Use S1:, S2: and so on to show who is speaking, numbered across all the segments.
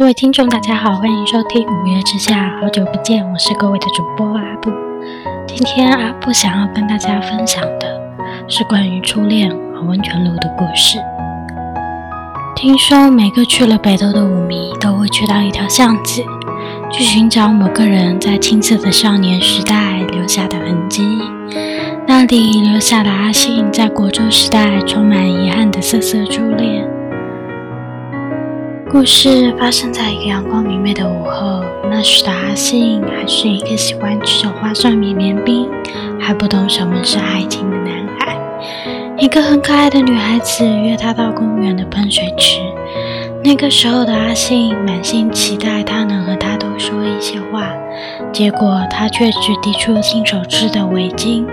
S1: 各位听众，大家好，欢迎收听《五月之下》，好久不见，我是各位的主播阿布。今天阿布想要跟大家分享的是关于初恋和温泉路的故事。听说每个去了北斗的舞迷都会去到一条巷子，去寻找某个人在青涩的少年时代留下的痕迹。那里留下了阿信在国中时代充满遗憾的涩涩初恋。故事发生在一个阳光明媚的午后，那时的阿信还是一个喜欢吃着花生米绵冰，还不懂什么是爱情的男孩。一个很可爱的女孩子约他到公园的喷水池。那个时候的阿信满心期待他能和他多说一些话，结果他却只递出亲手织的围巾，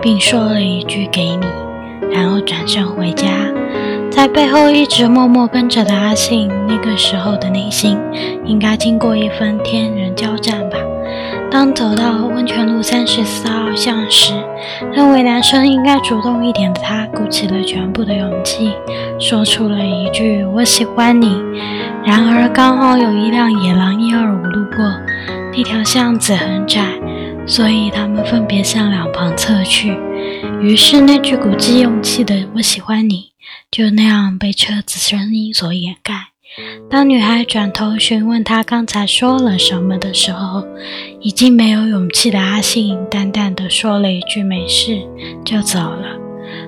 S1: 并说了一句“给你”，然后转身回家。在背后一直默默跟着的阿信，那个时候的内心应该经过一番天人交战吧。当走到温泉路三十四号巷时，认为男生应该主动一点的他，鼓起了全部的勇气，说出了一句“我喜欢你”。然而刚好有一辆野狼一二五路过，那条巷子很窄，所以他们分别向两旁侧去。于是那句鼓起勇气的“我喜欢你”。就那样被车子声音所掩盖。当女孩转头询问他刚才说了什么的时候，已经没有勇气的阿信淡淡的说了一句“没事”，就走了。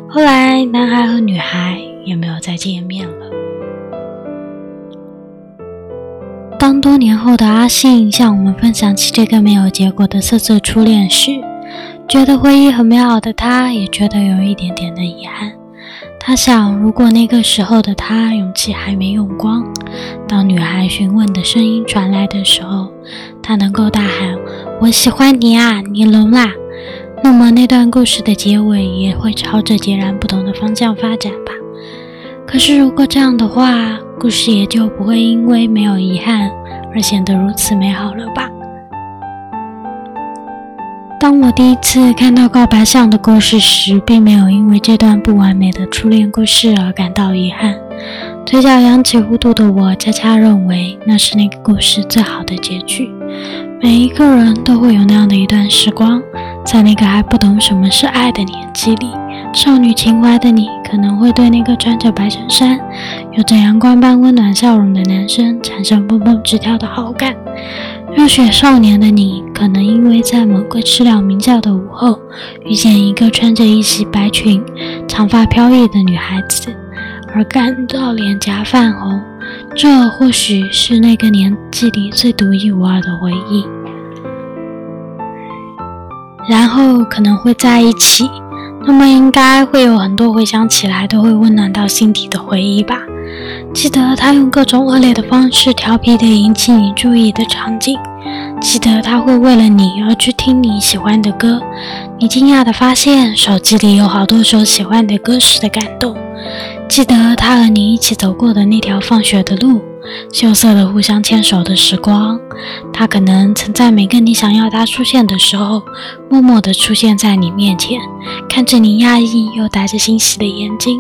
S1: 后来，男孩和女孩也没有再见面了。当多年后的阿信向我们分享起这个没有结果的涩涩初恋时，觉得回忆很美好的他，也觉得有一点点的遗憾。他想，如果那个时候的他勇气还没用光，当女孩询问的声音传来的时候，他能够大喊“我喜欢你啊，你聋啦”，那么那段故事的结尾也会朝着截然不同的方向发展吧。可是，如果这样的话，故事也就不会因为没有遗憾而显得如此美好了吧。当我第一次看到告白上的故事时，并没有因为这段不完美的初恋故事而感到遗憾。嘴角扬起弧度的我，恰恰认为那是那个故事最好的结局。每一个人都会有那样的一段时光，在那个还不懂什么是爱的年纪里，少女情怀的你，可能会对那个穿着白衬衫、有着阳光般温暖笑容的男生产生蹦蹦直跳的好感。热血少年的你，可能因为在某个知了鸣叫的午后，遇见一个穿着一袭白裙、长发飘逸的女孩子，而感到脸颊泛红。这或许是那个年纪里最独一无二的回忆。然后可能会在一起，那么应该会有很多回想起来都会温暖到心底的回忆吧。记得他用各种恶劣的方式调皮的引起你注意的场景，记得他会为了你而去听你喜欢的歌，你惊讶的发现手机里有好多首喜欢的歌时的感动，记得他和你一起走过的那条放学的路，羞涩的互相牵手的时光，他可能曾在每个你想要他出现的时候，默默地出现在你面前，看着你讶异又带着欣喜的眼睛，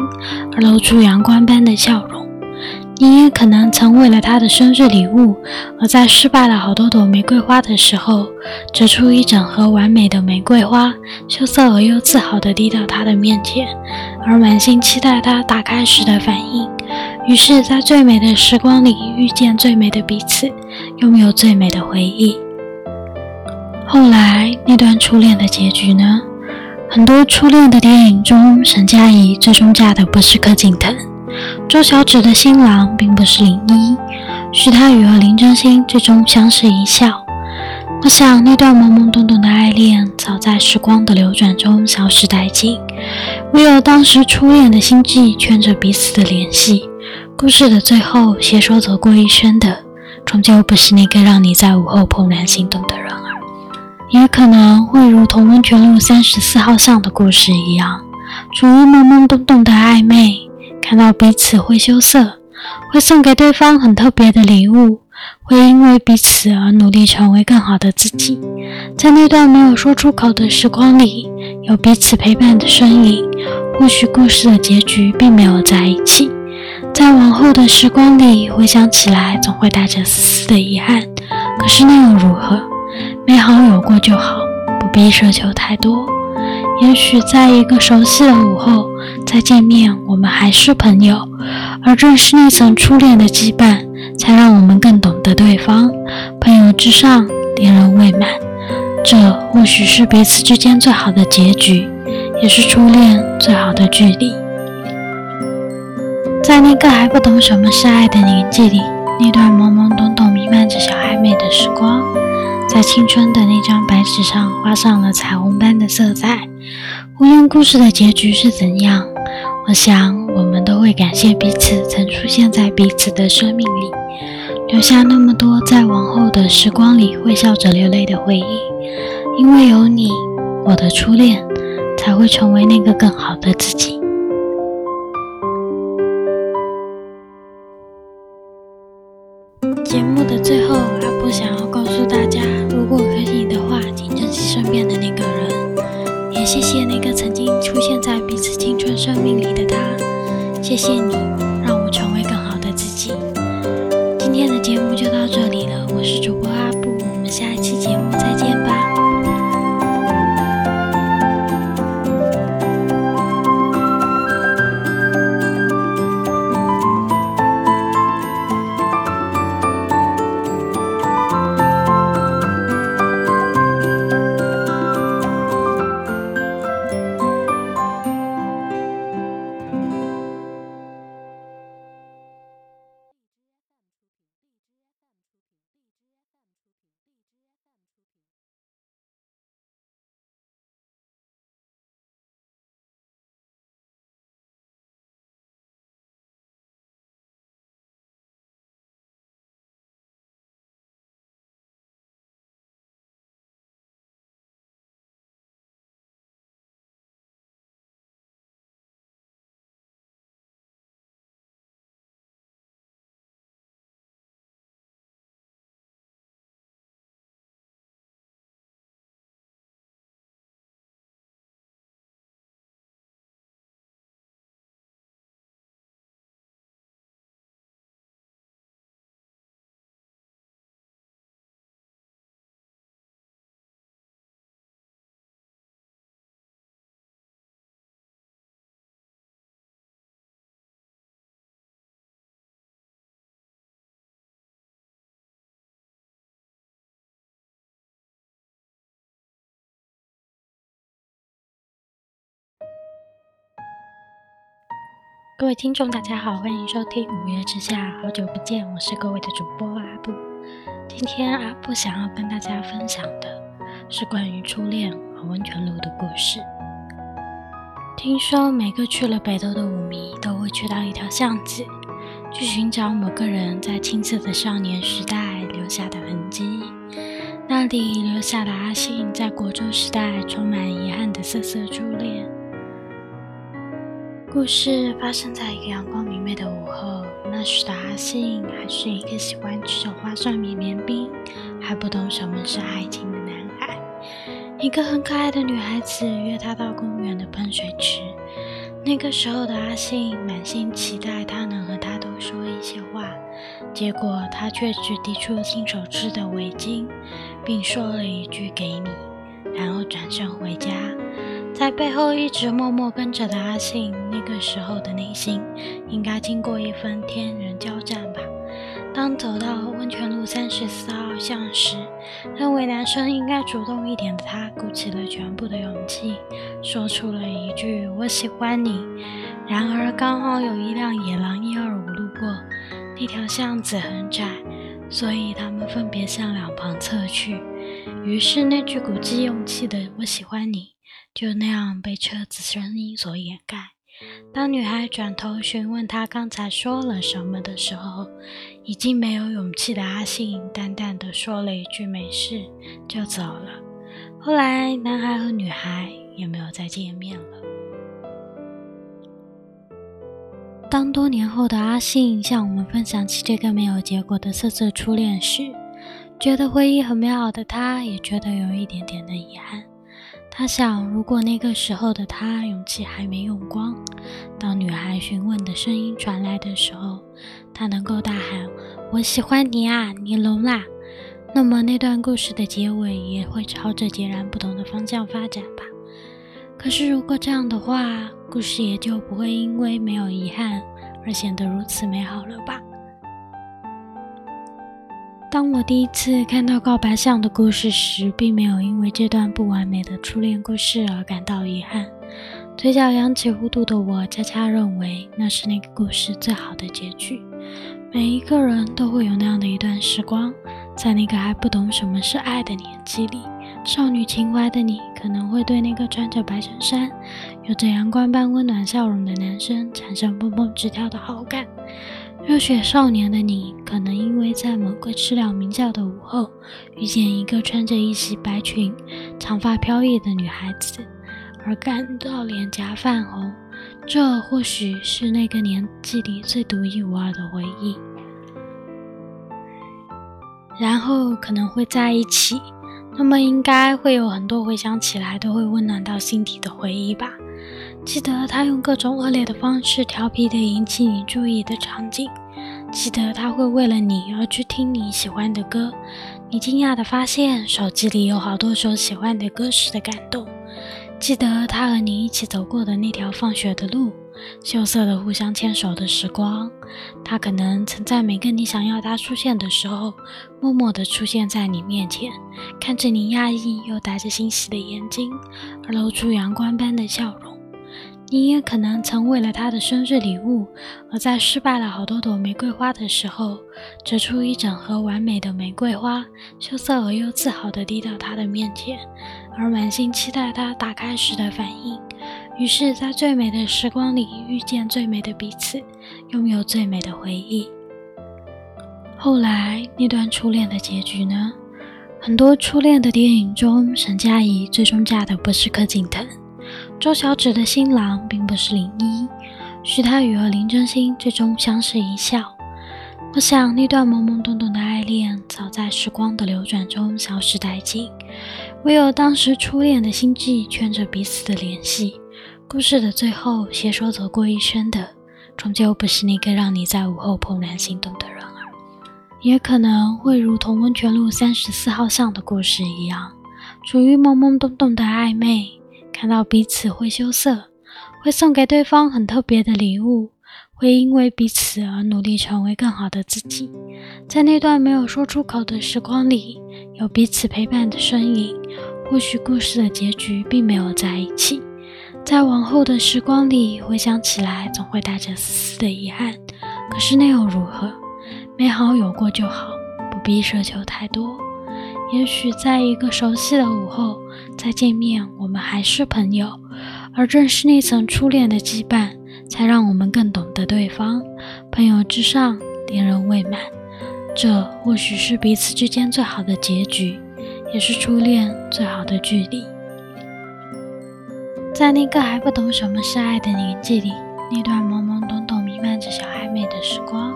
S1: 而露出阳光般的笑容。你也可能曾为了他的生日礼物，而在失败了好多朵玫瑰花的时候，折出一整盒完美的玫瑰花，羞涩而又自豪地递到他的面前，而满心期待他打开时的反应。于是，在最美的时光里遇见最美的彼此，拥有最美的回忆。后来那段初恋的结局呢？很多初恋的电影中，沈佳宜最终嫁的不是柯景腾。周小芷的新郎并不是林一，徐太宇和林真心最终相视一笑。我想那段懵懵懂懂的爱恋，早在时光的流转中消失殆尽，唯有当时初恋的心悸圈着彼此的联系。故事的最后，携手走过一生的，终究不是那个让你在午后怦然心动的人儿，也可能会如同温泉路三十四号巷的故事一样，处于懵懵懂懂的暧昧。看到彼此会羞涩，会送给对方很特别的礼物，会因为彼此而努力成为更好的自己。在那段没有说出口的时光里，有彼此陪伴的身影。或许故事的结局并没有在一起，在往后的时光里回想起来，总会带着丝丝的遗憾。可是那又如何？美好有过就好，不必奢求太多。也许在一个熟悉的午后再见面，我们还是朋友。而正是那层初恋的羁绊，才让我们更懂得对方。朋友之上，恋人未满，这或许是彼此之间最好的结局，也是初恋最好的距离。在那个还不懂什么是爱的年纪里，那段懵懵懂懂、弥漫着小暧昧的时光，在青春的那张白纸上画上了彩虹般的色彩。无论故事的结局是怎样，我想我们都会感谢彼此曾出现在彼此的生命里，留下那么多在往后的时光里会笑着流泪的回忆。因为有你，我的初恋才会成为那个更好的自己。节目的最后，阿布想要告诉大家，如果可以的话，请珍惜身边的那个人，也谢谢那个曾经出现在彼此青春生命里的他。谢谢你，各位听众，大家好，欢迎收听《五月之下》，好久不见，我是各位的主播阿布。今天阿布想要跟大家分享的是关于初恋和温泉路的故事。听说每个去了北斗的舞迷都会去到一条巷子，去寻找某个人在青涩的少年时代留下的痕迹。那里留下了阿信在国中时代充满遗憾的涩涩初恋。故事发生在一个阳光明媚的午后，那时的阿信还是一个喜欢吃着花生绵绵冰，还不懂什么是爱情的男孩。一个很可爱的女孩子约他到公园的喷水池。那个时候的阿信满心期待他能和他多说一些话，结果他却只递出亲手织的围巾，并说了一句“给你”，然后转身回家。在背后一直默默跟着的阿信，那个时候的内心应该经过一番天人交战吧。当走到温泉路三十四号巷时，认为男生应该主动一点的他，鼓起了全部的勇气，说出了一句“我喜欢你”。然而刚好有一辆野狼一二五路过，那条巷子很窄，所以他们分别向两旁侧去。于是那句鼓起勇气的“我喜欢你”。就那样被车子声音所掩盖。当女孩转头询问他刚才说了什么的时候，已经没有勇气的阿信淡淡的说了一句“没事”，就走了。后来，男孩和女孩也没有再见面了。当多年后的阿信向我们分享起这个没有结果的涩涩初恋时，觉得回忆很美好的他，也觉得有一点点的遗憾。他想，如果那个时候的他勇气还没用光，当女孩询问的声音传来的时候，他能够大喊“我喜欢你啊，你聋啦”，那么那段故事的结尾也会朝着截然不同的方向发展吧。可是，如果这样的话，故事也就不会因为没有遗憾而显得如此美好了吧。当我第一次看到告白像的故事时，并没有因为这段不完美的初恋故事而感到遗憾。嘴角扬起弧度的我，恰恰认为那是那个故事最好的结局。每一个人都会有那样的一段时光，在那个还不懂什么是爱的年纪里，少女情怀的你可能会对那个穿着白衬衫、有着阳光般温暖笑容的男生产生蹦蹦直跳的好感。热血少年的你，可能因为在某个知了鸣叫的午后，遇见一个穿着一袭白裙、长发飘逸的女孩子，而感到脸颊泛红。这或许是那个年纪里最独一无二的回忆。然后可能会在一起，那么应该会有很多回想起来都会温暖到心底的回忆吧。记得他用各种恶劣的方式调皮的引起你注意的场景，记得他会为了你而去听你喜欢的歌，你惊讶的发现手机里有好多首喜欢的歌时的感动，记得他和你一起走过的那条放学的路，羞涩的互相牵手的时光，他可能曾在每个你想要他出现的时候，默默的出现在你面前，看着你讶异又带着欣喜的眼睛，而露出阳光般的笑容。你也可能曾为了他的生日礼物，而在失败了好多朵玫瑰花的时候，折出一整盒完美的玫瑰花，羞涩而又自豪地递到他的面前，而满心期待他打开时的反应。于是，在最美的时光里遇见最美的彼此，拥有最美的回忆。后来那段初恋的结局呢？很多初恋的电影中，沈佳宜最终嫁的不是柯景腾。周小芷的新郎并不是林一，徐太宇和林真心最终相视一笑。我想那段懵懵懂懂的爱恋，早在时光的流转中消失殆尽，唯有当时初恋的心悸圈着彼此的联系。故事的最后，携手走过一生的，终究不是那个让你在午后怦然心动的人儿，也可能会如同温泉路三十四号巷的故事一样，处于懵懵懂懂的暧昧。看到彼此会羞涩，会送给对方很特别的礼物，会因为彼此而努力成为更好的自己。在那段没有说出口的时光里，有彼此陪伴的身影。或许故事的结局并没有在一起，在往后的时光里回想起来，总会带着丝丝的遗憾。可是那又如何？美好有过就好，不必奢求太多。也许在一个熟悉的午后再见面，我们还是朋友，而正是那层初恋的羁绊，才让我们更懂得对方。朋友之上，恋人未满，这或许是彼此之间最好的结局，也是初恋最好的距离。在那个还不懂什么是爱的年纪里，那段懵懵懂懂、弥漫着小暧昧的时光。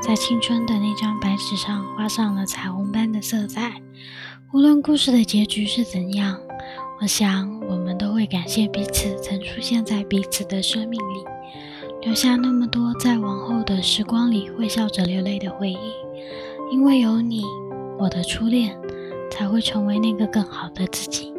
S1: 在青春的那张白纸上画上了彩虹般的色彩。无论故事的结局是怎样，我想我们都会感谢彼此曾出现在彼此的生命里，留下那么多在往后的时光里会笑着流泪的回忆。因为有你，我的初恋才会成为那个更好的自己。